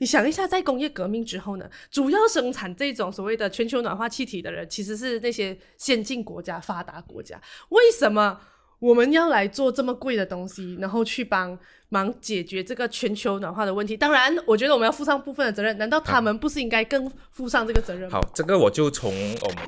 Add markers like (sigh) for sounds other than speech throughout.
你想一下，在工业革命之后呢，主要生产这种所谓的全球暖化气体的人，其实是那些先进国家、发达国家。为什么我们要来做这么贵的东西，然后去帮忙解决这个全球暖化的问题？当然，我觉得我们要负上部分的责任。难道他们不是应该更负上这个责任吗？好，这个我就从我们。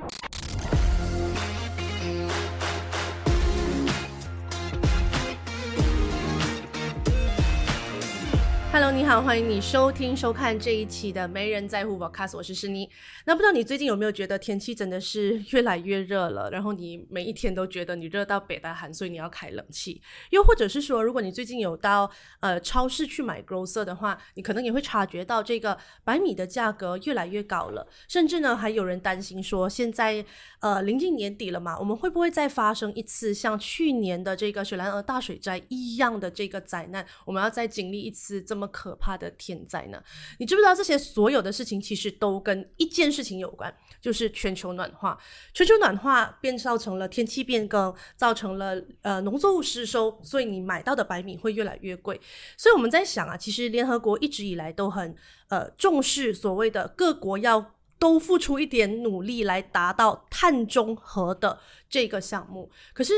Hello，你好，欢迎你收听收看这一期的《没人在乎 Podcast》，我是诗妮。那不知道你最近有没有觉得天气真的是越来越热了？然后你每一天都觉得你热到北大寒，所以你要开冷气。又或者是说，如果你最近有到呃超市去买 grocer 的话，你可能也会察觉到这个白米的价格越来越高了。甚至呢，还有人担心说，现在呃临近年底了嘛，我们会不会再发生一次像去年的这个雪兰莪大水灾一样的这个灾难？我们要再经历一次这么。么可怕的天灾呢？你知不知道这些所有的事情其实都跟一件事情有关，就是全球暖化。全球暖化变造成了天气变更，造成了呃农作物失收，所以你买到的白米会越来越贵。所以我们在想啊，其实联合国一直以来都很呃重视所谓的各国要都付出一点努力来达到碳中和的这个项目，可是。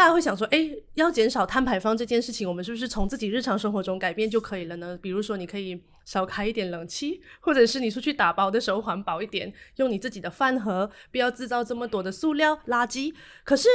大家会想说，哎，要减少碳排放这件事情，我们是不是从自己日常生活中改变就可以了呢？比如说，你可以少开一点冷气，或者是你出去打包的时候环保一点，用你自己的饭盒，不要制造这么多的塑料垃圾。可是。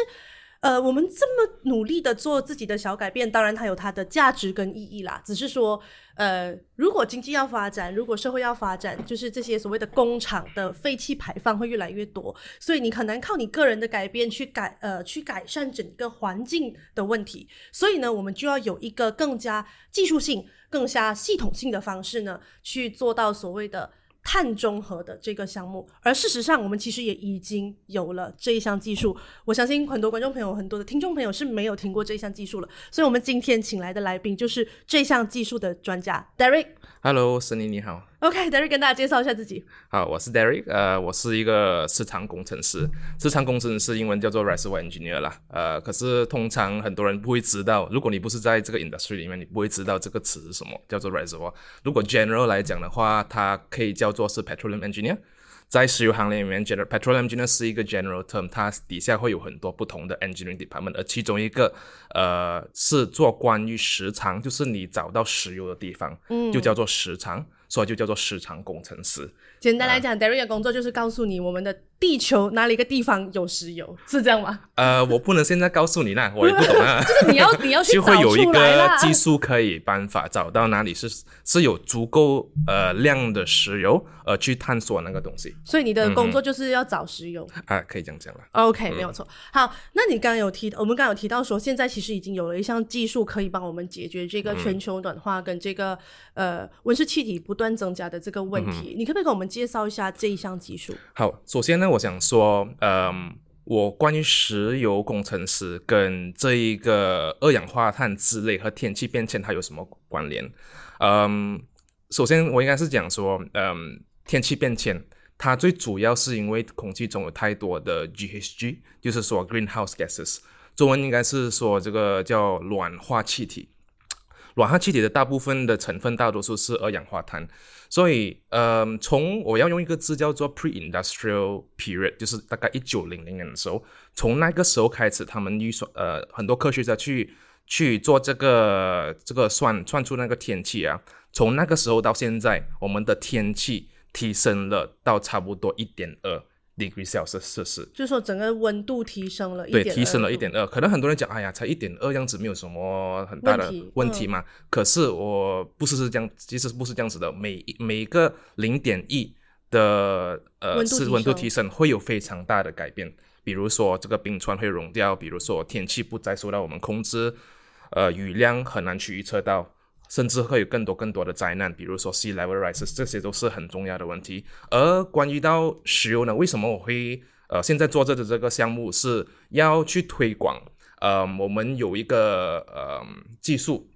呃，我们这么努力的做自己的小改变，当然它有它的价值跟意义啦。只是说，呃，如果经济要发展，如果社会要发展，就是这些所谓的工厂的废气排放会越来越多，所以你很难靠你个人的改变去改呃去改善整个环境的问题。所以呢，我们就要有一个更加技术性、更加系统性的方式呢，去做到所谓的。碳中和的这个项目，而事实上，我们其实也已经有了这一项技术。我相信很多观众朋友、很多的听众朋友是没有听过这项技术了。所以，我们今天请来的来宾就是这项技术的专家 Derek。Hello，森林你好。OK，Derek 跟大家介绍一下自己。好，我是 Derek，呃，我是一个市场工程师。市场工程师英文叫做 Reservoir Engineer 啦。呃，可是通常很多人不会知道，如果你不是在这个 industry 里面，你不会知道这个词是什么，叫做 Reservoir。如果 general 来讲的话，它可以叫做是 Petroleum Engineer。在石油行业里面，general petroleum engineer 是一个 general term，它底下会有很多不同的 engineering department，而其中一个呃是做关于时长，就是你找到石油的地方，嗯，就叫做时长，所以就叫做时长工程师。简单来讲，Derek 的工作就是告诉你我们的。地球哪里一个地方有石油是这样吗？呃，我不能现在告诉你那，(laughs) 我也不懂啊。(laughs) 就是你要你要去 (laughs) 就会有一个技术可以办法找到哪里是是有足够呃量的石油，呃，去探索那个东西。所以你的工作就是要找石油啊，可以这样讲了。OK，没有错。好，那你刚刚有提，我们刚刚有提到说，现在其实已经有了一项技术可以帮我们解决这个全球暖化跟这个呃温室气体不断增加的这个问题。你可不可以给我们介绍一下这一项技术？好，首先呢。我想说，嗯，我关于石油工程师跟这一个二氧化碳之类和天气变迁它有什么关联？嗯，首先我应该是讲说，嗯，天气变迁它最主要是因为空气中有太多的 GHG，就是说 greenhouse gases，中文应该是说这个叫暖化气体。暖化气体的大部分的成分大多数是二氧化碳。所以，呃，从我要用一个字叫做 pre-industrial period，就是大概一九零零年的时候，从那个时候开始，他们预算，呃，很多科学家去去做这个这个算算出那个天气啊，从那个时候到现在，我们的天气提升了到差不多一点二。Degree Celsius 摄氏，就是说整个温度提升了一点，对，提升了一点二。可能很多人讲，哎呀，才一点二样子，没有什么很大的问题嘛。可是我不是是这样，其实不是这样子的。每每个零点一的呃是温度提升，会有非常大的改变。比如说这个冰川会融掉，比如说天气不再受到我们控制，呃，雨量很难去预测到。甚至会有更多更多的灾难，比如说 sea level rises，这些都是很重要的问题。而关于到石油呢，为什么我会呃现在做这的这个项目是要去推广？呃，我们有一个呃技术，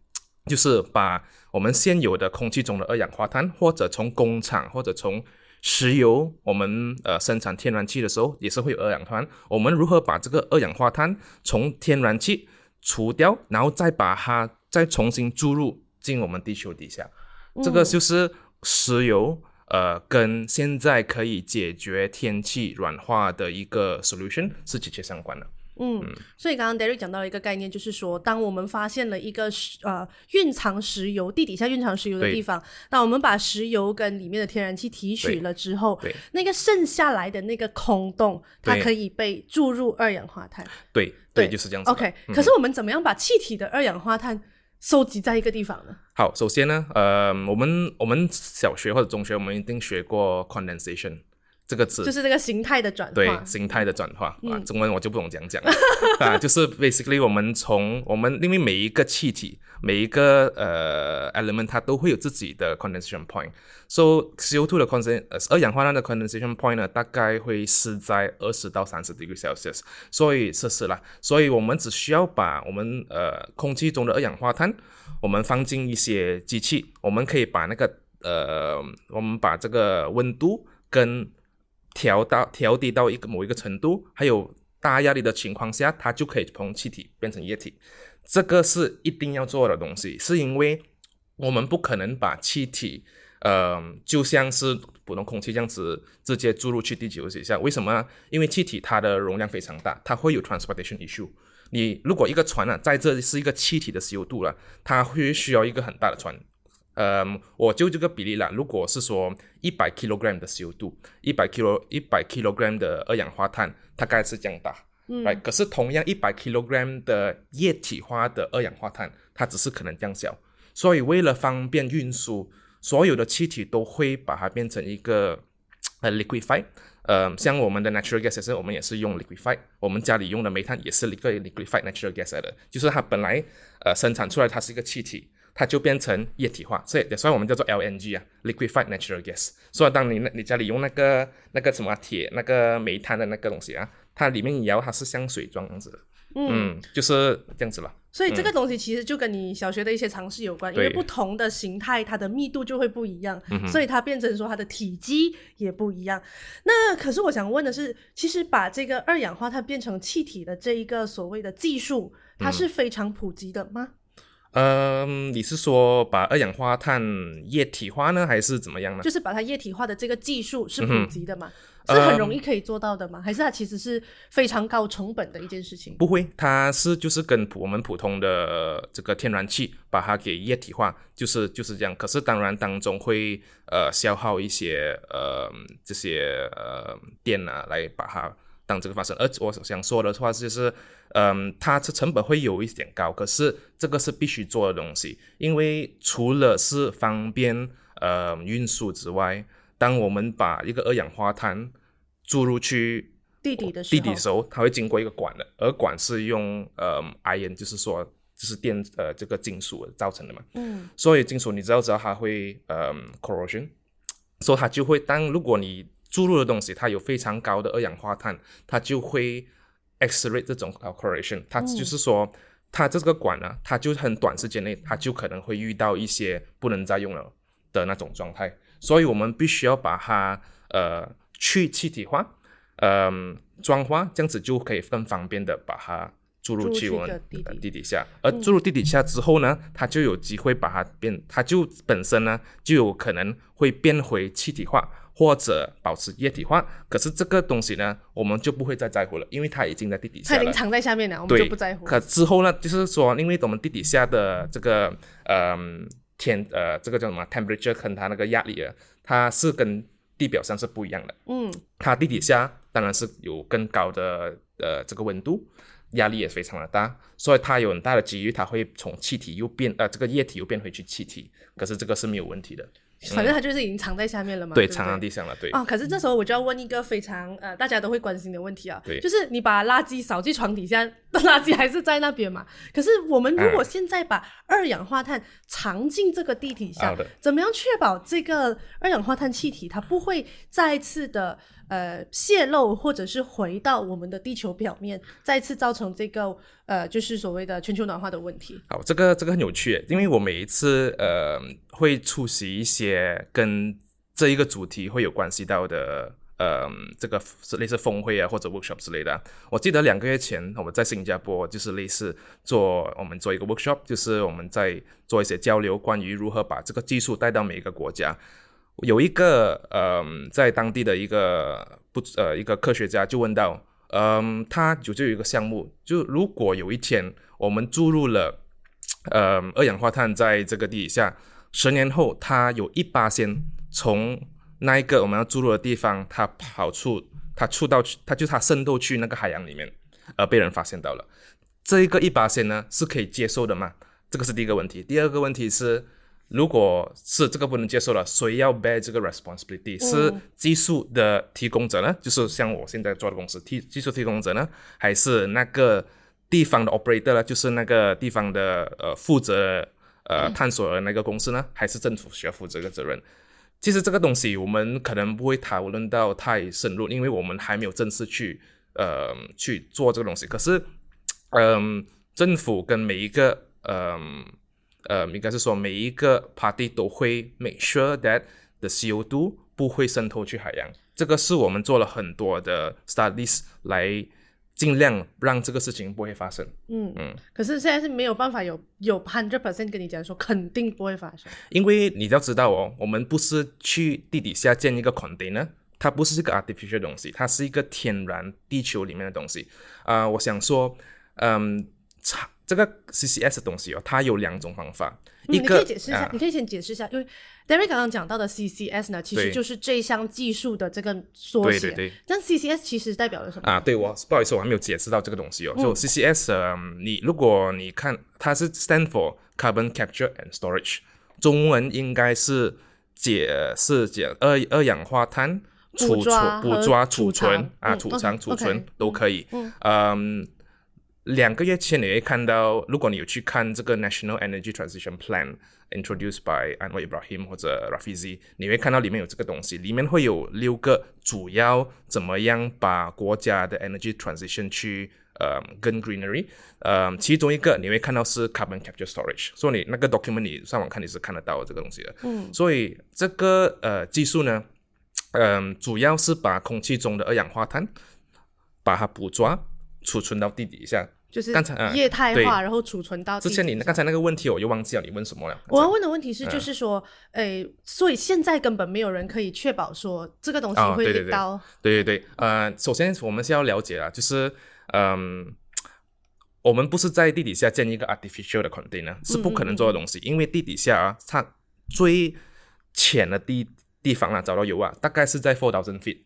就是把我们现有的空气中的二氧化碳，或者从工厂或者从石油，我们呃生产天然气的时候也是会有二氧化碳。我们如何把这个二氧化碳从天然气除掉，然后再把它再重新注入？进我们地球底下，这个就是石油，呃，跟现在可以解决天气软化的一个 solution 是直接相关的。嗯，所以刚刚 Derek 讲到了一个概念，就是说，当我们发现了一个石呃蕴藏石油地底下蕴藏石油的地方，那我们把石油跟里面的天然气提取了之后，那个剩下来的那个空洞，它可以被注入二氧化碳。对对，就是这样子。OK，可是我们怎么样把气体的二氧化碳收集在一个地方呢？好，首先呢，呃，我们我们小学或者中学我们一定学过 condensation。这个字就是这个形态的转化，对形态的转化。啊，中文我就不懂讲讲 (laughs) 啊，就是 basically 我们从我们因为每一个气体每一个呃 element 它都会有自己的 condensation point，so CO2 的 condensation 二氧化碳的 condensation point 呢，大概会是在二十到三十 degree Celsius，所以摄氏啦，所以我们只需要把我们呃空气中的二氧化碳，我们放进一些机器，我们可以把那个呃我们把这个温度跟调到调低到一个某一个程度，还有大压力的情况下，它就可以从气体变成液体。这个是一定要做的东西，是因为我们不可能把气体，呃，就像是普通空气这样子直接注入去地球底下。为什么？因为气体它的容量非常大，它会有 transportation issue。你如果一个船啊，在这是一个气体的吸油度了，它会需要一个很大的船。嗯，我就这个比例啦。如果是说一百 kilogram 的 CO2，一百 kilo 一百 kilogram 的二氧化碳，大概是这样大。嗯，可是同样一百 kilogram 的液体化的二氧化碳，它只是可能这样小。所以为了方便运输，所有的气体都会把它变成一个呃 liquefy。呃，像我们的 natural gas，我们也是用 liquefy。我们家里用的煤炭也是一个 liquefy natural gas 的，就是它本来呃生产出来它是一个气体。它就变成液体化，所以所以我们叫做 LNG 啊，liquefied natural gas。所以当你那你家里用那个那个什么铁那个煤炭的那个东西啊，它里面摇它是像水状样子，嗯，就是这样子了。所以这个东西其实就跟你小学的一些常识有关，因为不同的形态它的密度就会不一样，所以它变成说它的体积也不一样。那可是我想问的是，其实把这个二氧化碳变成气体的这一个所谓的技术，它是非常普及的吗？嗯，你是说把二氧化碳液体化呢，还是怎么样呢？就是把它液体化的这个技术是普及的吗？是很容易可以做到的吗？还是它其实是非常高成本的一件事情？不会，它是就是跟我们普通的这个天然气把它给液体化，就是就是这样。可是当然当中会呃消耗一些呃这些呃电啊，来把它当这个发生。而我想说的话就是。嗯，它这成本会有一点高，可是这个是必须做的东西，因为除了是方便呃运输之外，当我们把一个二氧化碳注入去地底的地底时候，它会经过一个管的，而管是用呃 iron，就是说就是电呃这个金属造成的嘛。嗯。所以金属你知道知道它会呃 corrosion，所以它就会当如果你注入的东西它有非常高的二氧化碳，它就会。accelerate 这种 c o r r e t i o n 它就是说，它这个管呢，它就很短时间内，它就可能会遇到一些不能再用了的那种状态，所以我们必须要把它呃去气体化，嗯，装化，这样子就可以更方便的把它注入气温地底。下，而注入地底下之后呢，它就有机会把它变，它就本身呢就有可能会变回气体化。或者保持液体化，可是这个东西呢，我们就不会再在乎了，因为它已经在地底下它已经藏在下面了，我们就不在乎。可之后呢，就是说，因为我们地底下的这个呃天呃这个叫什么 temperature 跟它那个压力啊，它是跟地表上是不一样的。嗯，它地底下当然是有更高的呃这个温度，压力也非常的大，所以它有很大的机遇，它会从气体又变呃这个液体又变回去气体，可是这个是没有问题的。反正它就是已经藏在下面了嘛，对，藏在地上了，对。哦，可是这时候我就要问一个非常呃大家都会关心的问题啊，对，就是你把垃圾扫进床底下，(laughs) 垃圾还是在那边嘛？可是我们如果现在把二氧化碳藏进这个地底下，怎么样确保这个二氧化碳气体它不会再次的？呃，泄漏或者是回到我们的地球表面，再次造成这个呃，就是所谓的全球暖化的问题。好，这个这个很有趣，因为我每一次呃会出席一些跟这一个主题会有关系到的呃这个类似峰会啊或者 workshop 之类的。我记得两个月前我们在新加坡就是类似做我们做一个 workshop，就是我们在做一些交流，关于如何把这个技术带到每一个国家。有一个呃，在当地的一个不呃一个科学家就问到，嗯，他就就有一个项目，就如果有一天我们注入了呃二氧化碳在这个地底下，十年后它有一八仙从那一个我们要注入的地方，它跑出，它触到去，它就它渗透去那个海洋里面，而被人发现到了。这一个一八线呢是可以接受的吗？这个是第一个问题。第二个问题是，如果是这个不能接受了，谁要 bear 这个 responsibility？是技术的提供者呢？就是像我现在做的公司，提技术提供者呢？还是那个地方的 operator 呢？就是那个地方的呃负责呃探索的那个公司呢？还是政府需要负责这个责任？其实这个东西我们可能不会讨论到太深入，因为我们还没有正式去呃去做这个东西。可是。嗯，政府跟每一个，嗯，呃，应该是说每一个 party 都会 make sure that the CO2 不会渗透去海洋。这个是我们做了很多的 studies 来尽量让这个事情不会发生。嗯嗯。可是现在是没有办法有有 hundred percent 跟你讲说肯定不会发生。因为你要知道哦，我们不是去地底下建一个 container，它不是一个 artificial 东西，它是一个天然地球里面的东西。啊，我想说。嗯，这个 CCS 的东西哦，它有两种方法。你可以解释一下，你可以先解释一下，因为 Derek 刚刚讲到的 CCS 呢，其实就是这项技术的这个缩写。对对对。但 CCS 其实代表了什么啊？对我不好意思，我还没有解释到这个东西哦。就 CCS，你如果你看它是 stand for Carbon Capture and Storage，中文应该是解是解二二氧化碳储存、捕抓、储存啊、储藏、储存都可以。嗯。两个月前你会看到，如果你有去看这个 National Energy Transition Plan introduced by Anwar Ibrahim 或者 Rafizi，你会看到里面有这个东西，里面会有六个主要怎么样把国家的 energy transition 去呃跟 greenery，呃，其中一个你会看到是 carbon capture storage，所以你那个 document 你上网看你是看得到这个东西的。嗯，所以这个呃技术呢，嗯，主要是把空气中的二氧化碳把它捕捉。储存到地底下，就是刚才液态化，然后储存到。之前你刚才那个问题，我又忘记了，你问什么了？我要问的问题是，就是说，诶，所以现在根本没有人可以确保说这个东西会到。对对对，呃，首先我们是要了解啊，就是，嗯，我们不是在地底下建一个 artificial 的 container，是不可能做的东西，因为地底下啊，它最浅的地地方啊，找到油啊，大概是在 four thousand feet，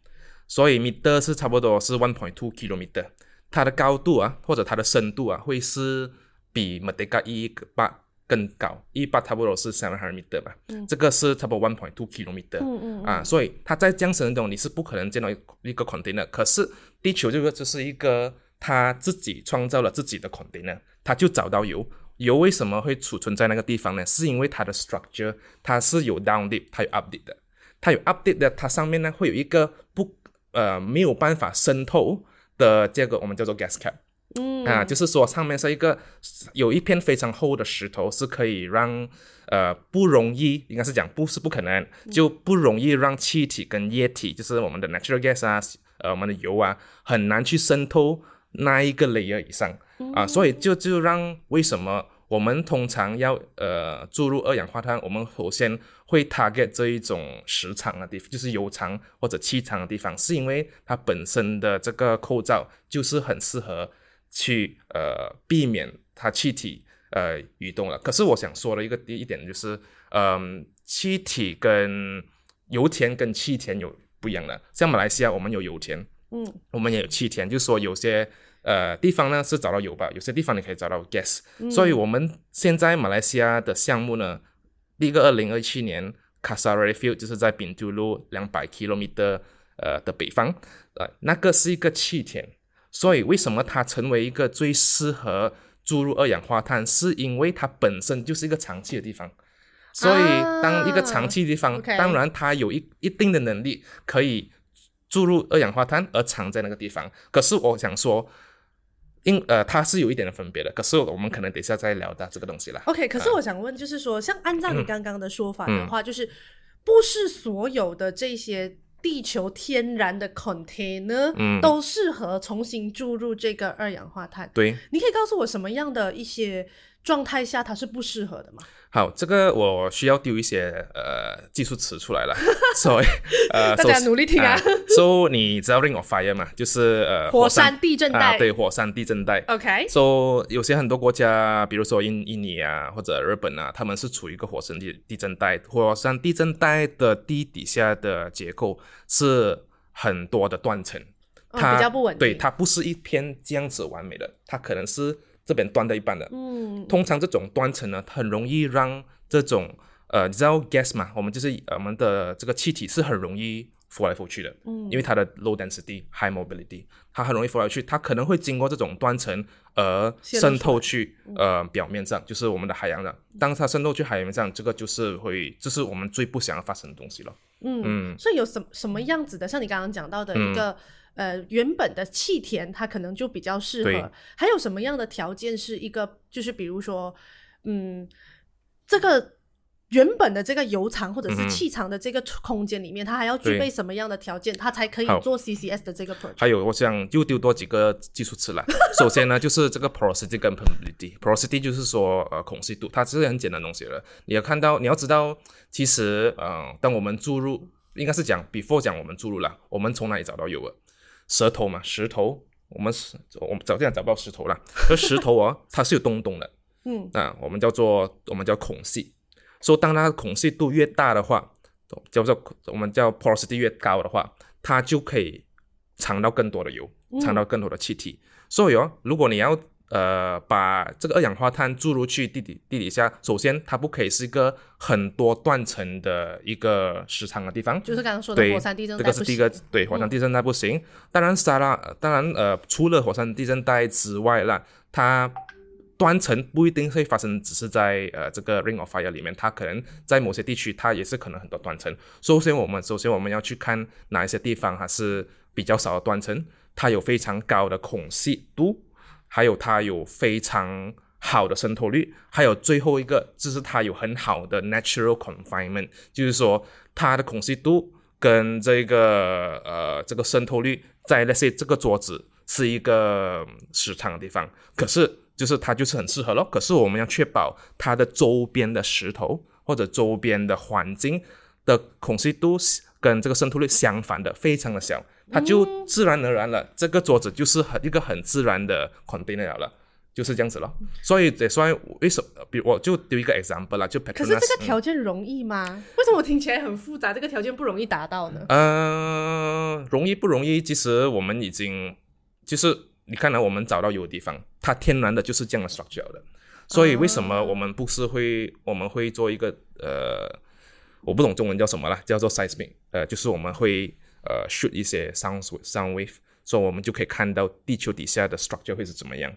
所以 meter 是差不多是 one point two kilometer。它的高度啊，或者它的深度啊，会是比 Merdeka 一八更高，一八差不多是 seven hundred meter 吧，这个是差不多 one point two kilometer，嗯嗯啊，所以它在这样深中你是不可能见到一个 container，可是地球这个就是一个它自己创造了自己的 container，它就找到油，油为什么会储存在那个地方呢？是因为它的 structure 它是有 down deep，它有 up 的，它有 up deep 的，它上面呢会有一个不呃没有办法渗透。的这个我们叫做 gas cap，嗯。啊，就是说上面是一个有一片非常厚的石头，是可以让呃不容易，应该是讲不是不可能，就不容易让气体跟液体，就是我们的 natural gas 啊，呃我们的油啊，很难去渗透那一个 layer 以上。啊，所以就就让为什么？我们通常要呃注入二氧化碳，我们首先会 target 这一种时长的地方，就是油长或者气长的地方，是因为它本身的这个构造就是很适合去呃避免它气体呃移动了。可是我想说的一个第一点就是，嗯，气体跟油田跟气田有不一样的。像马来西亚，我们有油田，嗯，我们也有气田，就是说有些。呃，地方呢是找到油吧，有些地方你可以找到 gas，所以我们现在马来西亚的项目呢，第一个二零二七年 c a s a r a Field 就是在丙都路两百 kilometer 呃的北方，呃，那个是一个气田，所以为什么它成为一个最适合注入二氧化碳，是因为它本身就是一个长期的地方，所以当一个长期地方，当然它有一一定的能力可以注入二氧化碳而藏在那个地方，可是我想说。因呃，它是有一点的分别的，可是我们可能等一下再聊到这个东西啦。OK，可是我想问，就是说，像按照你刚刚的说法的话，就是不是所有的这些地球天然的 container 都适合重新注入这个二氧化碳。对，你可以告诉我什么样的一些状态下它是不适合的吗？好，这个我需要丢一些呃技术词出来了，(laughs) 所以呃 (laughs) 大家努力听啊。So 你知道 Ring of Fire 吗？就是呃火山地震带，对，火山地震带。OK。So 有些很多国家，比如说印印尼啊或者日本啊，他们是处于一个火山地地震带。火山地震带的地底下的结构是很多的断层，它比较不稳定。对，它不是一片这样子完美的，它可能是。这边断的一半的，嗯，通常这种断层呢，很容易让这种呃，你知道 gas 嘛？我们就是我们的这个气体是很容易浮来浮去的，嗯，因为它的 low density high mobility，它很容易浮来浮去，它可能会经过这种断层而渗透去呃表面上，就是我们的海洋上。当它渗透去海洋上，这个就是会，这是我们最不想要发生的东西了。嗯，所以有什什么样子的，像你刚刚讲到的一个。呃，原本的气田它可能就比较适合。还有什么样的条件是一个，就是比如说，嗯，这个原本的这个油厂或者是气场的这个空间里面，它还要具备什么样的条件，它才可以做 CCS 的这个 project？还有，我想又丢多几个技术词了。首先呢，就是这个 porosity 跟 permeability。porosity 就是说呃孔隙度，它只是很简单东西了。你要看到，你要知道，其实呃，当我们注入，应该是讲 before 讲我们注入了，我们从哪里找到油啊？舌头嘛，石头，我们是，我们找这样找不到石头了。而石头哦，(laughs) 它是有洞洞的，嗯，啊，我们叫做我们叫孔隙。说当它的孔隙度越大的话，叫做我们叫 porosity 越高的话，它就可以藏到更多的油，藏到更多的气体。所以哦，如果你要呃，把这个二氧化碳注入去地底地底下，首先它不可以是一个很多断层的一个时长的地方，就是刚刚说的火山地震带这个是第一个，对，火山地震带不行。当然，沙拉，当然，呃，除了火山地震带之外啦，它断层不一定会发生，只是在呃这个 ring of fire 里面，它可能在某些地区，它也是可能很多断层。首先，我们首先我们要去看哪一些地方还是比较少的断层，它有非常高的孔隙度。还有它有非常好的渗透率，还有最后一个就是它有很好的 natural confinement，就是说它的孔隙度跟这个呃这个渗透率在那些这个桌子是一个时长的地方，可是就是它就是很适合咯。可是我们要确保它的周边的石头或者周边的环境的孔隙度跟这个渗透率相反的，非常的小。它就自然而然了，这个桌子就是很一个很自然的 container 了，就是这样子了。所以得算为什么？比如我就丢一个 example 啦，就可是这个条件容易吗？为什么我听起来很复杂？这个条件不容易达到呢？嗯，容易不容易？其实我们已经就是你看到我们找到有的地方，它天然的就是这样的 structure 的。所以为什么我们不是会我们会做一个呃，我不懂中文叫什么啦，叫做 seismic，呃，就是我们会。呃，shoot 一些 sound sound wave，所以我们就可以看到地球底下的 structure 会是怎么样。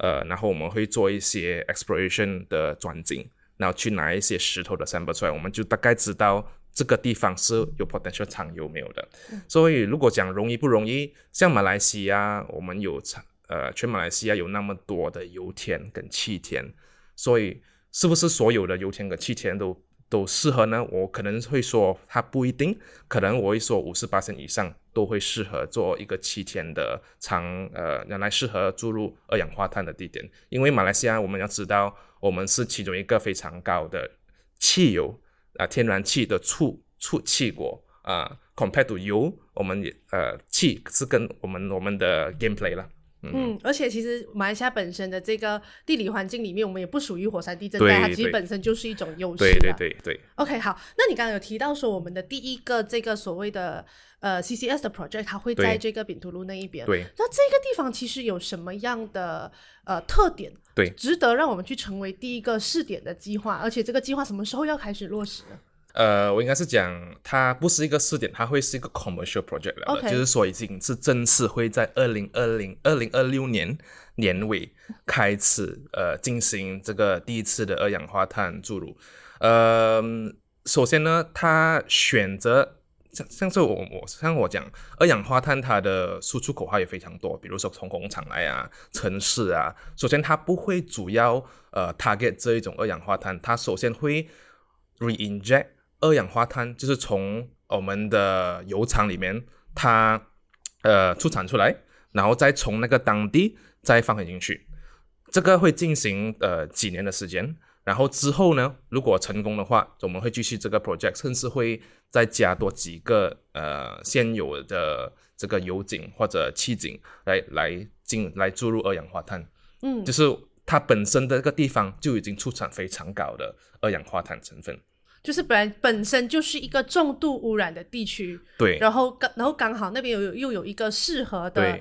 呃，然后我们会做一些 exploration 的钻井，然后去拿一些石头的 sample 出来，我们就大概知道这个地方是有 potential 藏有没有的。所以如果讲容易不容易，像马来西亚，我们有呃，全马来西亚有那么多的油田跟气田，所以是不是所有的油田跟气田都？都适合呢？我可能会说它不一定，可能我会说五十八升以上都会适合做一个七天的长呃，原来适合注入二氧化碳的地点。因为马来西亚我们要知道，我们是其中一个非常高的汽油啊，天然气的储储气国啊，compared to 油，我们也呃气是跟我们我们的 gameplay 了。嗯，而且其实马来西亚本身的这个地理环境里面，我们也不属于火山地震带，它其实本身就是一种优势。对对对对。OK，好，那你刚刚有提到说，我们的第一个这个所谓的呃 CCS 的 project，它会在这个丙图路那一边。对。那这个地方其实有什么样的呃特点？对，值得让我们去成为第一个试点的计划？而且这个计划什么时候要开始落实呢？呃，我应该是讲，它不是一个试点，它会是一个 commercial project 了，就是说已经是正式会在二零二零二零二六年年尾开始呃进行这个第一次的二氧化碳注入。呃，首先呢，它选择像像是我我像我讲二氧化碳，它的输出口号也非常多，比如说从工厂来啊，城市啊。首先它不会主要呃 target 这一种二氧化碳，它首先会 reinject。二氧化碳就是从我们的油厂里面，它呃出产出来，然后再从那个当地再放回进去。这个会进行呃几年的时间，然后之后呢，如果成功的话，我们会继续这个 project，甚至会再加多几个呃现有的这个油井或者气井来来进来注入二氧化碳。嗯，就是它本身的这个地方就已经出产非常高的二氧化碳成分。就是本来本身就是一个重度污染的地区，对，然后刚然后刚好那边有又有一个适合的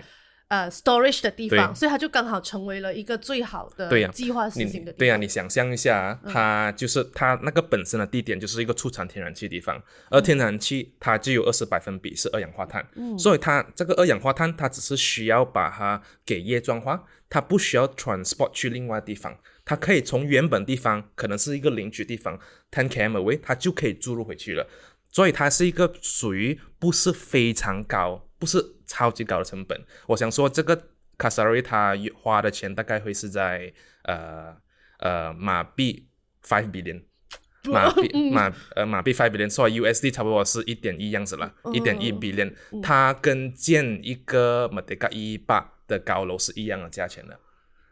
呃 storage 的地方，所以它就刚好成为了一个最好的对呀计划实行的地方。对呀、你想象一下啊，它就是它那个本身的地点就是一个储藏天然气的地方，而天然气它就有二十百分比是二氧化碳，嗯。所以它这个二氧化碳它只是需要把它给液状化，它不需要 transport 去另外地方，它可以从原本地方可能是一个邻居地方 ten km away，它就可以注入回去了。所以它是一个属于不是非常高，不是超级高的成本。我想说，这个 a r i 它花的钱大概会是在呃呃马币 five billion，(laughs) 马币马呃马币 five billion，所以 USD 差不多是一点一样子了，一点一 billion，它跟建一个 Merdeka 一八的高楼是一样的价钱的。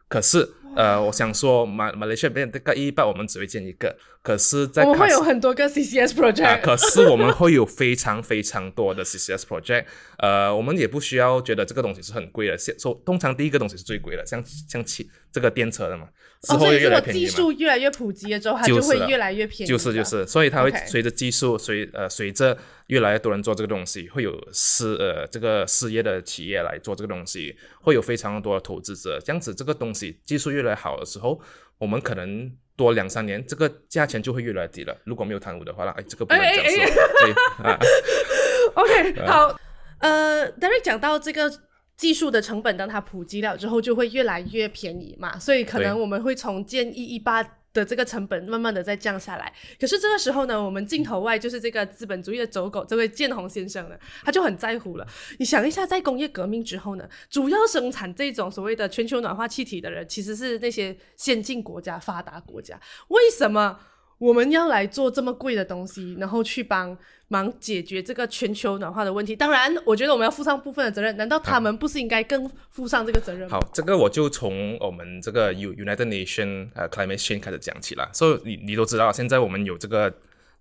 可是，呃，我想说，马马来西亚边这个一八我们只会建一个，可是，在我们会有很多个 CCS 啊，project，、可是我们会有非常非常多的 CCS project，呃，我们也不需要觉得这个东西是很贵的。现说通常第一个东西是最贵的，像像汽这个电车的嘛，之哦，后如果会越来越便宜嘛。技术越来越普及了之后，它就就是会越来越便宜。就是就是，所以它会随着技术随呃随着越来越多人做这个东西，会有事呃这个事业的企业来做这个东西，会有非常多的投资者。这样子这个东西技术越来越好的时候，我们可能多两三年，这个价钱就会越来越低了。如果没有贪污的话啦，哎，这个不能哎哎讲说。(laughs) OK，好，呃，Derek 讲到这个技术的成本，当它普及了之后，就会越来越便宜嘛，所以可能我们会从建一一八的这个成本慢慢的在降下来。可是这个时候呢，我们镜头外就是这个资本主义的走狗，这位建宏先生呢，他就很在乎了。你想一下，在工业革命之后呢，主要生产这种所谓的全球暖化气体的人，其实是那些先进国家、发达国家。为什么我们要来做这么贵的东西，然后去帮忙解决这个全球暖化的问题？当然，我觉得我们要负上部分的责任。难道他们不是应该更负上这个责任吗？好，这个我就从我们这个 U United Nation 呃 Climate Change 开始讲起了。所以你你都知道，现在我们有这个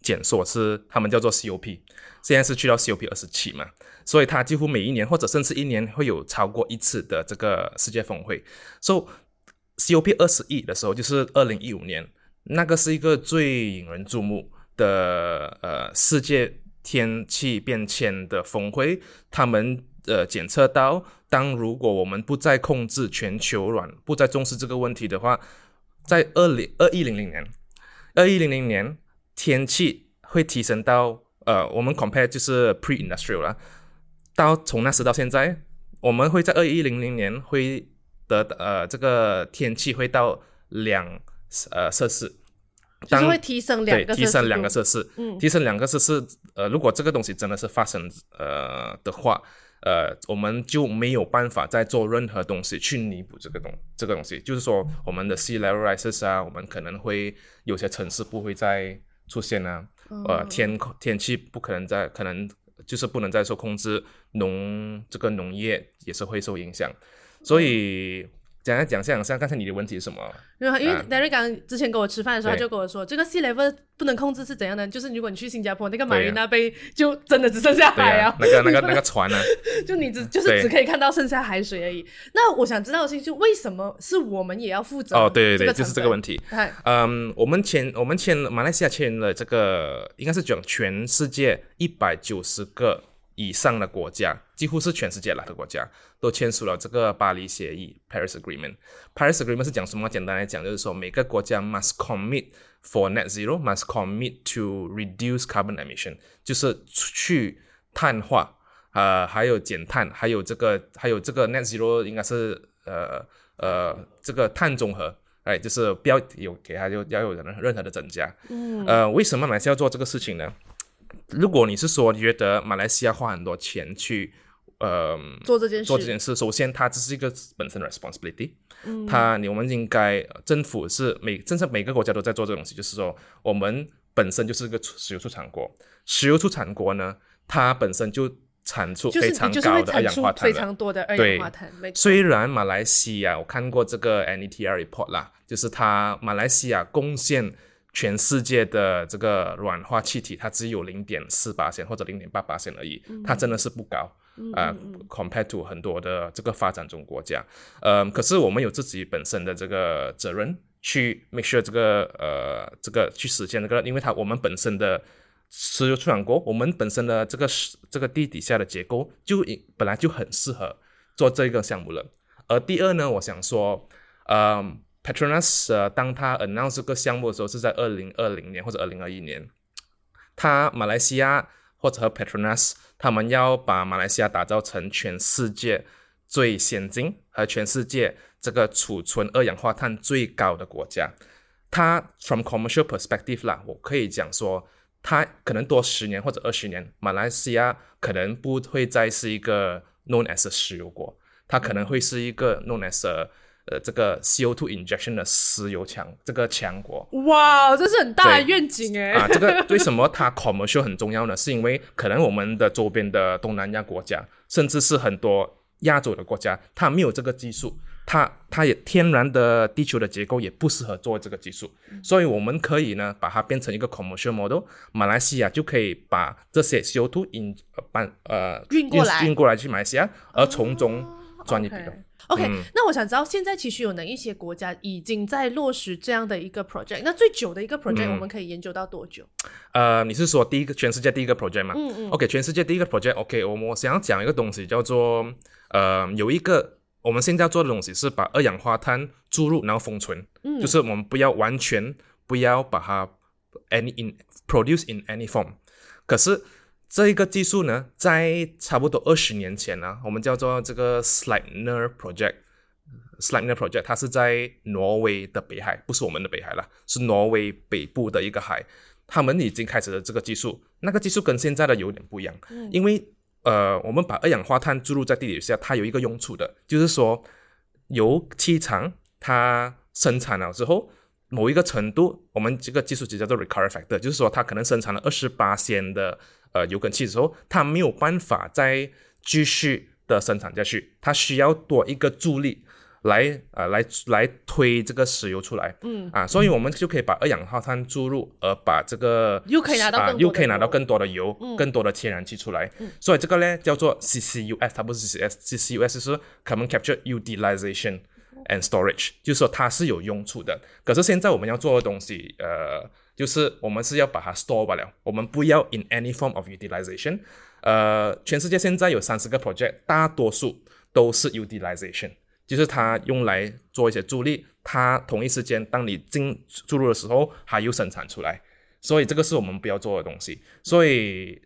检索是他们叫做 COP，现在是去到 COP 二十七嘛，所以它几乎每一年或者甚至一年会有超过一次的这个世界峰会。So COP 二十一的时候，就是二零一五年，那个是一个最引人注目的呃世界天气变迁的峰会，他们呃检测到，当如果我们不再控制全球暖，不再重视这个问题的话，在二零二一零零年，二一零零年天气会提升到呃，我们 compare 就是 pre-industrial 啦，到从那时到现在，我们会在二一零零年会的呃这个天气会到两呃摄氏，就是会提升两对，个提升两个摄摄氏，嗯提升两个摄氏。呃，如果这个东西真的是发生呃的话，呃，我们就没有办法再做任何东西去弥补这个东这个东西。就是说，我们的 sea level rises 啊，我们可能会有些城市不会再出现啊，呃，天天气不可能再可能就是不能再受控制，农这个农业也是会受影响。所以讲来讲下，像刚才你的问题是什么？因为因为啊 Derek 刚之前跟我吃饭的时候，他就跟我说，这个 sea level 不能控制是怎样的？就是如果你去新加坡那个马对啊云那杯，就真的只剩下海啊，那个那个那个船啊，(laughs) 就你只就是只可以看到剩下海水而已。那我想知道的是，就为什么是我们也要负责？哦，对对对，就是这。个问题。哎，嗯，我们签我们签马来西亚签了这个，应该是讲全世界一百九十个以上的国家，几乎是全世界了的国家都签署了这个巴黎协议 （Paris Agreement）。Paris Agreement 是讲什么？简单来讲，就是说每个国家 must commit for net zero，must commit to reduce carbon emission，就是去碳化，呃，还有减碳，还有这个还有这个 net zero 应该是呃呃这个碳中和。哎，就是不要有给它就要有任任何的增加。嗯，呃，为什么马来西亚要做这个事情呢？如果你是说觉得马来西亚花很多钱去，呃，做这件事，做这件事，首先它这是一个本身的 responsibility，嗯，它你我们应该呃政府是每真正每个国家都在做这个东西，就是说我们本身就是个石油出产国，石油出产国呢，它本身就产出非常高的二氧化碳非常多的二氧化碳。虽然马来西亚我看过这个 NETR report 啦，就是它马来西亚贡献全世界的这个软化气体，它只有零点四八线或者零点八八线而已，它真的是不高啊，compared to 很多的这个发展中国家。呃，可是我们有自己本身的这个责任去 make sure 这个呃这个去实现这个，因为它我们本身的。石油出产国，我们本身的这个这个地底下的结构就本来就很适合做这个项目了。而第二呢，我想说，呃，Petronas 当他 announce 这个项目的时候是在二零二零年或者二零二一年，他马来西亚或者和 Petronas 他们要把马来西亚打造成全世界最先进和全世界这个储存二氧化碳最高的国家。他 from commercial perspective 啦，我可以讲说。它可能多十年或者二十年，马来西亚可能不会再是一个 known as 石油国，它可能会是一个 known as 呃这个 CO2 injection 的石油强这个强国。哇，这是很大的愿景哎！啊，这个 (laughs) 为什么它 commercial 很重要呢？是因为可能我们的周边的东南亚国家，甚至是很多亚洲的国家，它没有这个技术。它它也天然的地球的结构也不适合做这个技术，所以我们可以呢把它变成一个 commercial model，马来西亚就可以把这些 CO2 引搬呃运过来运过来去马来西亚，而从中赚一笔的。OK，那我想知道现在其实有哪一些国家已经在落实这样的一个 project？那最久的一个 project 我们可以研究到多久？呃，你是说第一个全世界第一个 project 吗？嗯嗯。OK，全世界第一个 project，OK，我我想要讲一个东西叫做呃有一个。我们现在做的东西是把二氧化碳注入，然后封存，嗯，就是我们不要完全不要把它 any in produce in any form。可是这一个技术呢，在差不多二十年前呢，我们叫做这个 Sleipner Project，Sleipner Project，它是在挪威的北海，不是我们的北海了，是挪威北部的一个海，他们已经开始了这个技术，那个技术跟现在的有点不一样，因为。呃，我们把二氧化碳注入在地底下，它有一个用处的，就是说，油气厂它生产了之后，某一个程度，我们这个技术就叫做 recovery factor，就是说，它可能生产了二十八仙的呃油跟气的时候，它没有办法再继续的生产下去，它需要多一个助力。来呃，来来推这个石油出来，嗯啊，所以我们就可以把二氧化碳注入，而把这个又可以拿到又可以拿到更多的油，更多的天然气出来。所以这个呢叫做 CCUS，它不是 CCS，CCUS 是 Carbon Capture Utilization and Storage，就是说它是有用处的。可是现在我们要做的东西，呃，就是我们是要把它 store 罢了，我们不要 in any form of utilization。呃，全世界现在有三十个 project，大多数都是 utilization。就是它用来做一些助力，它同一时间当你进注入的时候，它又生产出来，所以这个是我们不要做的东西，所以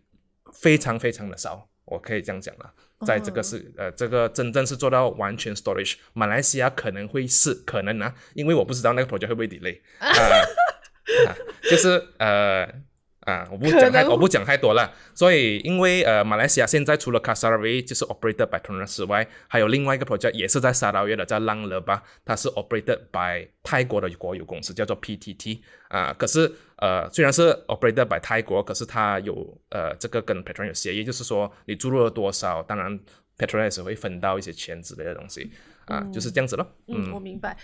非常非常的少，我可以这样讲了，在这个是呃这个真正是做到完全 storage，马来西亚可能会是可能啊，因为我不知道那个 project 会不会 delay 啊，就是呃。啊，我不讲太，我不讲太多了。所以，因为呃，马来西亚现在除了 Kasaravi 就是 operated by Petronas 外，还有另外一个 project 也是在沙拉越的，叫浪勒巴，它是 operated by 泰国的国有公司，叫做 PTT。啊，可是呃，虽然是 operated by 泰国，可是它有呃这个跟 Petronas 有协议，就是说你注入了多少，当然 Petronas 会分到一些钱之类的东西。啊，就是这样子咯。嗯，我明白。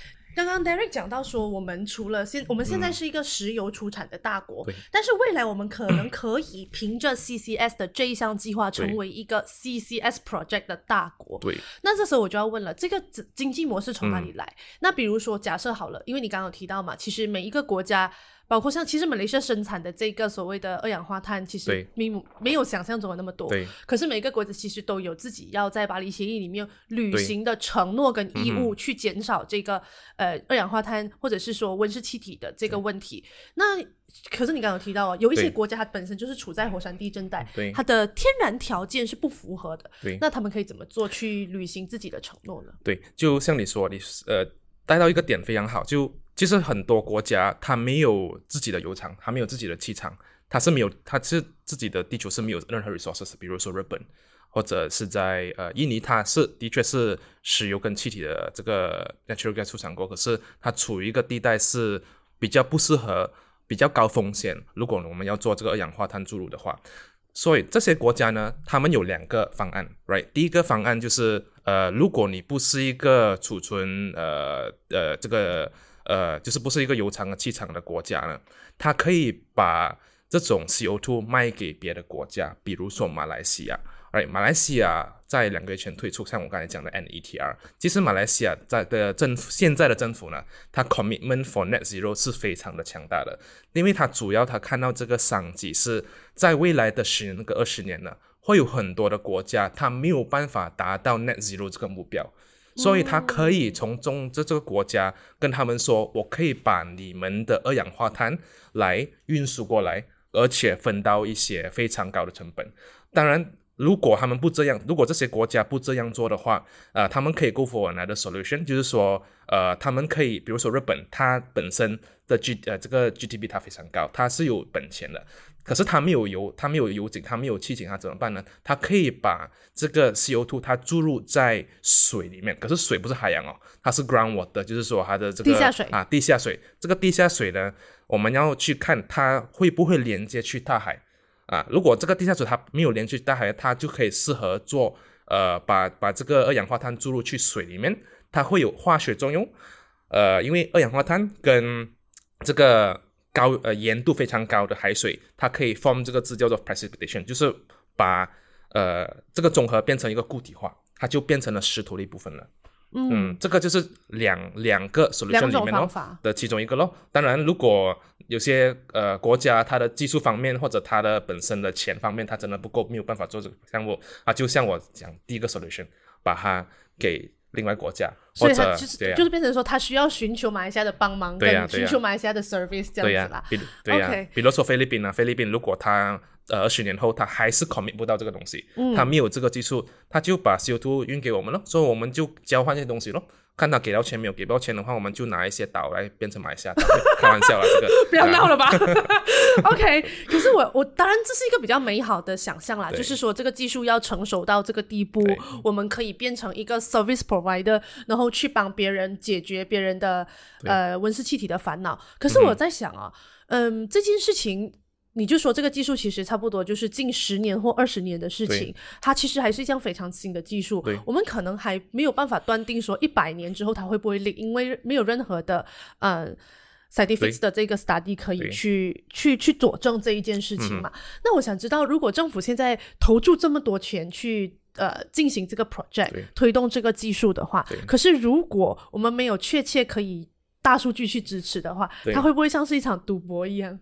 刚刚 Derek 讲到说，我们除了现我们现在是一个石油出产的大国，但是未来我们可能 (clears throat) 可以凭着 CCS 的这一项计划，成为一个 CCS project 的大国。对，那这时候我就要问了，这个经济模式从哪里来？那比如说，假设好了，因为你刚刚有提到嘛，其实每一个国家。包括像其实马来西亚生产的这个所谓的二氧化碳，其实没没有想象中的那么多。对。可是每个国家其实都有自己要在巴黎协议里面履行的承诺跟义务，去减少这个呃二氧化碳或者是说温室气体的这个问题。那可是你刚刚提到啊，有一些国家它本身就是处在火山地震带，它的天然条件是不符合的。对。那他们可以怎么做去履行自己的承诺呢？对，就像你说，你呃带到一个点非常好，就。其实很多国家它没有自己的油厂，它没有自己的气厂，它是没有，它是自己的地球是没有任何 resources。比如说日本，或者是在呃印尼，它是的确是石油跟气体的这个 natural gas 出产国，可是它处于一个地带是比较不适合、比较高风险。如果我们要做这个二氧化碳注入的话，所以这些国家呢，他们有两个方案，right？第一个方案就是，呃，如果你不是一个储存，呃呃，这个呃，就是不是一个油厂的气厂的国家呢，它可以把这种 CO2 卖给别的国家，比如说马来西亚。哎，马来西亚在两个月前退出，像我刚才讲的 NETR。其实马来西亚在的政府现在的政府呢，它 commitment for net zero 是非常的强大的，因为它主要它看到这个商机是在未来的十年、那个二十年呢，会有很多的国家它没有办法达到 net zero 这个目标，所以他可以从中这这个国家跟他们说，我可以把你们的二氧化碳来运输过来，而且分到一些非常高的成本，当然。如果他们不这样，如果这些国家不这样做的话，呃，他们可以 go for another solution，就是说，呃，他们可以，比如说日本，它本身的 G 呃这个 GDP 它非常高，它是有本钱的，可是它没有油，它没有油井，它没有气井，它怎么办呢？它可以把这个 CO2 它注入在水里面，可是水不是海洋哦，它是 groundwater，就是说它的这个地下水啊，地下水，这个地下水呢，我们要去看它会不会连接去大海。啊，如果这个地下水它没有连接大海，它就可以适合做呃，把把这个二氧化碳注入去水里面，它会有化学作用。呃，因为二氧化碳跟这个高呃盐度非常高的海水，它可以 form 这个字叫做 precipitation，就是把呃这个综合变成一个固体化，它就变成了石头的一部分了。嗯，这个就是两两个 solution 里面咯的其中一个咯。当然，如果有些呃国家它的技术方面或者它的本身的钱方面，它真的不够，没有办法做这个项目啊，就像我讲第一个 solution，把它给另外国家，所以他就是就是变成说，他需要寻求马来西亚的帮忙，跟寻求马来西亚的 service 这样子啦。对呀，比如说菲律宾啊，菲律宾如果他。呃，二十年后他还是 commit 不到这个东西，他没有这个技术，他就把 CO2 运给我们了，所以我们就交换这些东西咯。看他给到钱没有，给不到钱的话，我们就拿一些岛来变成马来西亚岛。开玩笑啦，这个 (laughs) 不要闹了吧。(laughs) OK，可是我我当然这是一个比较美好的想象啦，就是说这个技术要成熟到这个地步，我们可以变成一个 service provider，然后去帮别人解决别人的呃温室气体的烦恼。可是我在想啊，嗯，这件事情。你就说这个技术其实差不多就是近十年或二十年的事情，它其实还是一项非常新的技术。我们可能还没有办法断定说一百年之后它会不会立因为没有任何的呃 scientific 的这个 study 可以去去去佐证这一件事情嘛？那我想知道，如果政府现在投注这么多钱去呃进行这个 project 推动这个技术的话，可是如果我们没有确切可以大数据去支持的话，它会不会像是一场赌博一样？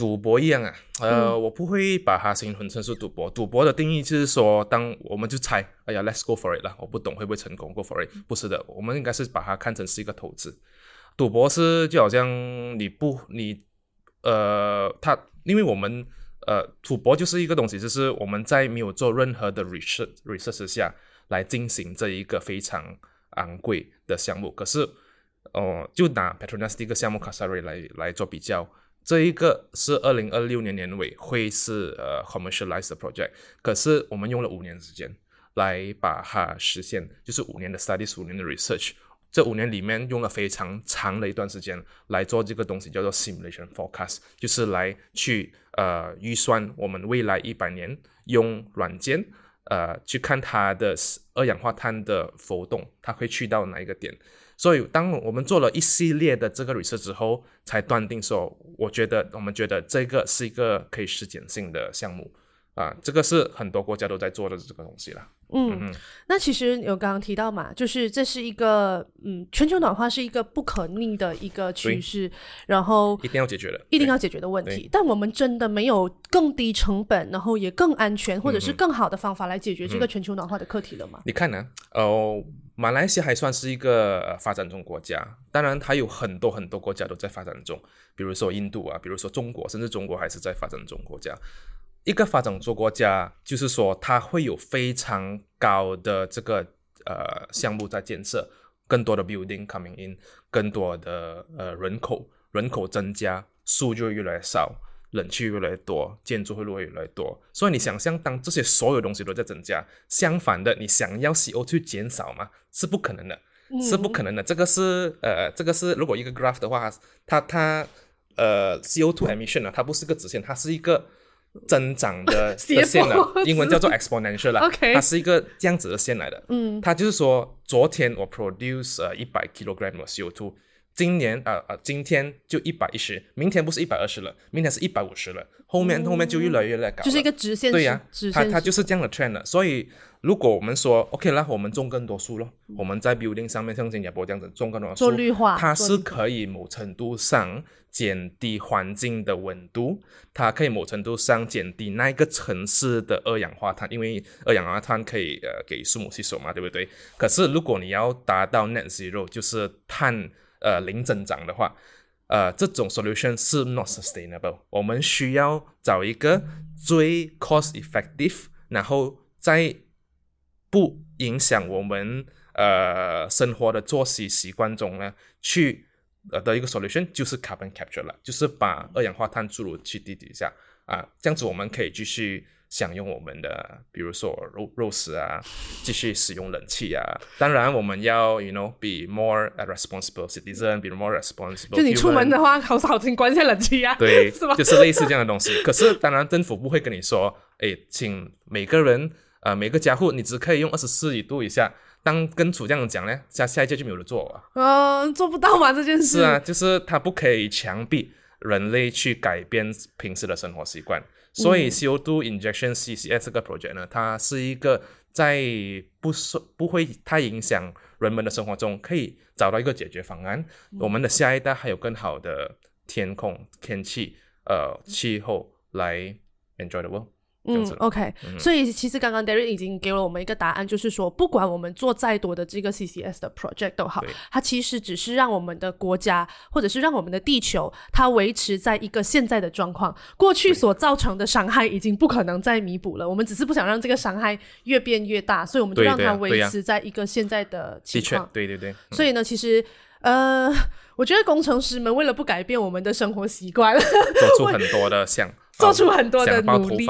赌博一样啊，呃，我不会把它形容成是赌博。赌博的定义就是说，当我们就猜，哎呀，Let's go for it 啦。我不懂会不会成功，Go for it。不是的，我们应该是把它看成是一个投资。赌博是就好像你不你呃，他因为我们呃，赌博就是一个东西，就是我们在没有做任何的 research research 下来进行这一个非常昂贵的项目。可是哦，就拿 Petronas 这个项目 c a s a r i 来来做比较。这一个是二零二六年年尾会是呃 commercialized project，可是我们用了五年时间来把它实现，就是五年的 studies，五年的 research，这五年里面用了非常长的一段时间来做这个东西，叫做 simulation forecast，就是来去呃预算我们未来一百年用软件呃去看它的二氧化碳的浮动，它会去到哪一个点。所以，当我们做了一系列的这个 research 之后，才断定说，我觉得我们觉得这个是一个可以实践性的项目啊，这个是很多国家都在做的这个东西了。嗯，那其实有刚刚提到嘛，就是这是一个嗯，全球暖化是一个不可逆的一个趋势，然后一定要解决的，一定要解决的问题。但我们真的没有更低成本，然后也更安全，或者是更好的方法来解决这个全球暖化的课题了吗？你看呢？哦。马来西亚还算是一个发展中国家，当然它有很多很多国家都在发展中，比如说印度啊，比如说中国，甚至中国还是在发展中国家。一个发展中国家，就是说它会有非常高的这个呃项目在建设，更多的 building coming in，更多的呃人口人口增加，树就越来越少。冷气越来越多，建筑会越来越多，所以你想象，当这些所有东西都在增加，相反的，你想要 CO 去减少吗？是不可能的，是不可能的。这个是呃，这个是如果一个 graph 的话，它它呃 CO2 emission 呢，它不是个直线，它是一个增长的 (laughs) 的线了，英文叫做 exponential 啦。(laughs) 它是一个这样子的线来的。嗯，它就是说，昨天我 produce 呃一百 kilogram 的 CO2，今年呃呃今天就一百一十，明天不是一百二十了，明天是一百五十了，后面后面就越来越来高。就是一个直线。对呀，它它就是这样的 trend。所以如果我们说 OK 那，我们种更多树咯，我们在 building 上面像新加坡这样子种更多树，做绿化，它是可以某程度上。减低环境的温度，它可以某程度上减低那一个城市的二氧化碳，因为二氧化碳可以呃给树木吸收嘛，对不对？可是如果你要达到 net zero，就是碳呃零增长的话，呃，这种 solution 是 not sustainable。我们需要找一个最 cost effective，然后在不影响我们呃生活的作息习惯中呢去。呃的一个 solution 就是 carbon capture 了，就是把二氧化碳注入去地底下啊，这样子我们可以继续享用我们的，比如说肉肉食啊，(laughs) 继续使用冷气啊。当然我们要 you know be more responsible citizen，be more responsible。就你出门的话，好少请关一下冷气啊，对，(laughs) 是吧？就是类似这样的东西。(laughs) 可是当然政府不会跟你说，哎，请每个人呃每个家户你只可以用二十四度以下。当跟主这样讲呢，下下一届就没有人做啊。嗯，做不到嘛这件事。是啊，就是他不可以强逼人类去改变平时的生活习惯。所以 CO2 injection CCS 这个 project 呢，它是一个在不受不会太影响人们的生活中，可以找到一个解决方案。我们的下一代还有更好的天空、天气、呃气候来 enjoy the world。嗯，OK，所以其实刚刚 Derek 已经给了我们一个答案，就是说，不管我们做再多的这个 CCS 的 project 都好，它其实只是让我们的国家或者是让我们的地球它维持在一个现在的状况，过去所造成的伤害已经不可能再弥补了。我们只是不想让这个伤害越变越大，所以我们就让它维持在一个现在的情况。对对对。所以呢，其实呃，(laughs) 我觉得工程师们为了不改变我们的生活习惯，做出 (laughs) 很多的像。做出很多的努力，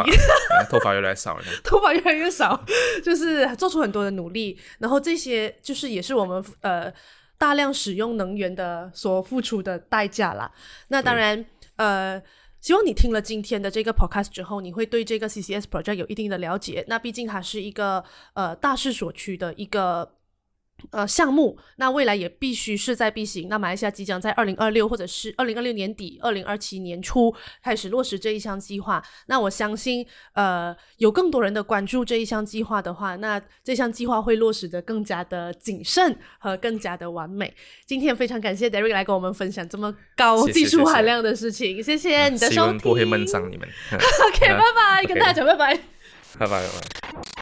头发越来越少了。(laughs) 头发越来越少，(laughs) 就是做出很多的努力，然后这些就是也是我们呃大量使用能源的所付出的代价啦。那当然，呃，希望你听了今天的这个 podcast 之后，你会对这个 CCS project 有一定的了解。那毕竟它是一个呃大势所趋的一个。呃，项目那未来也必须势在必行。那马来西亚即将在二零二六或者是二零二六年底、二零二七年初开始落实这一项计划。那我相信，呃，有更多人的关注这一项计划的话，那这项计划会落实的更加的谨慎和更加的完美。今天非常感谢 Derek 来跟我们分享这么高技术含量的事情，谢谢你的收听。不会闷伤你们。(laughs) (laughs) OK，拜拜，跟大家讲拜拜，拜拜拜拜。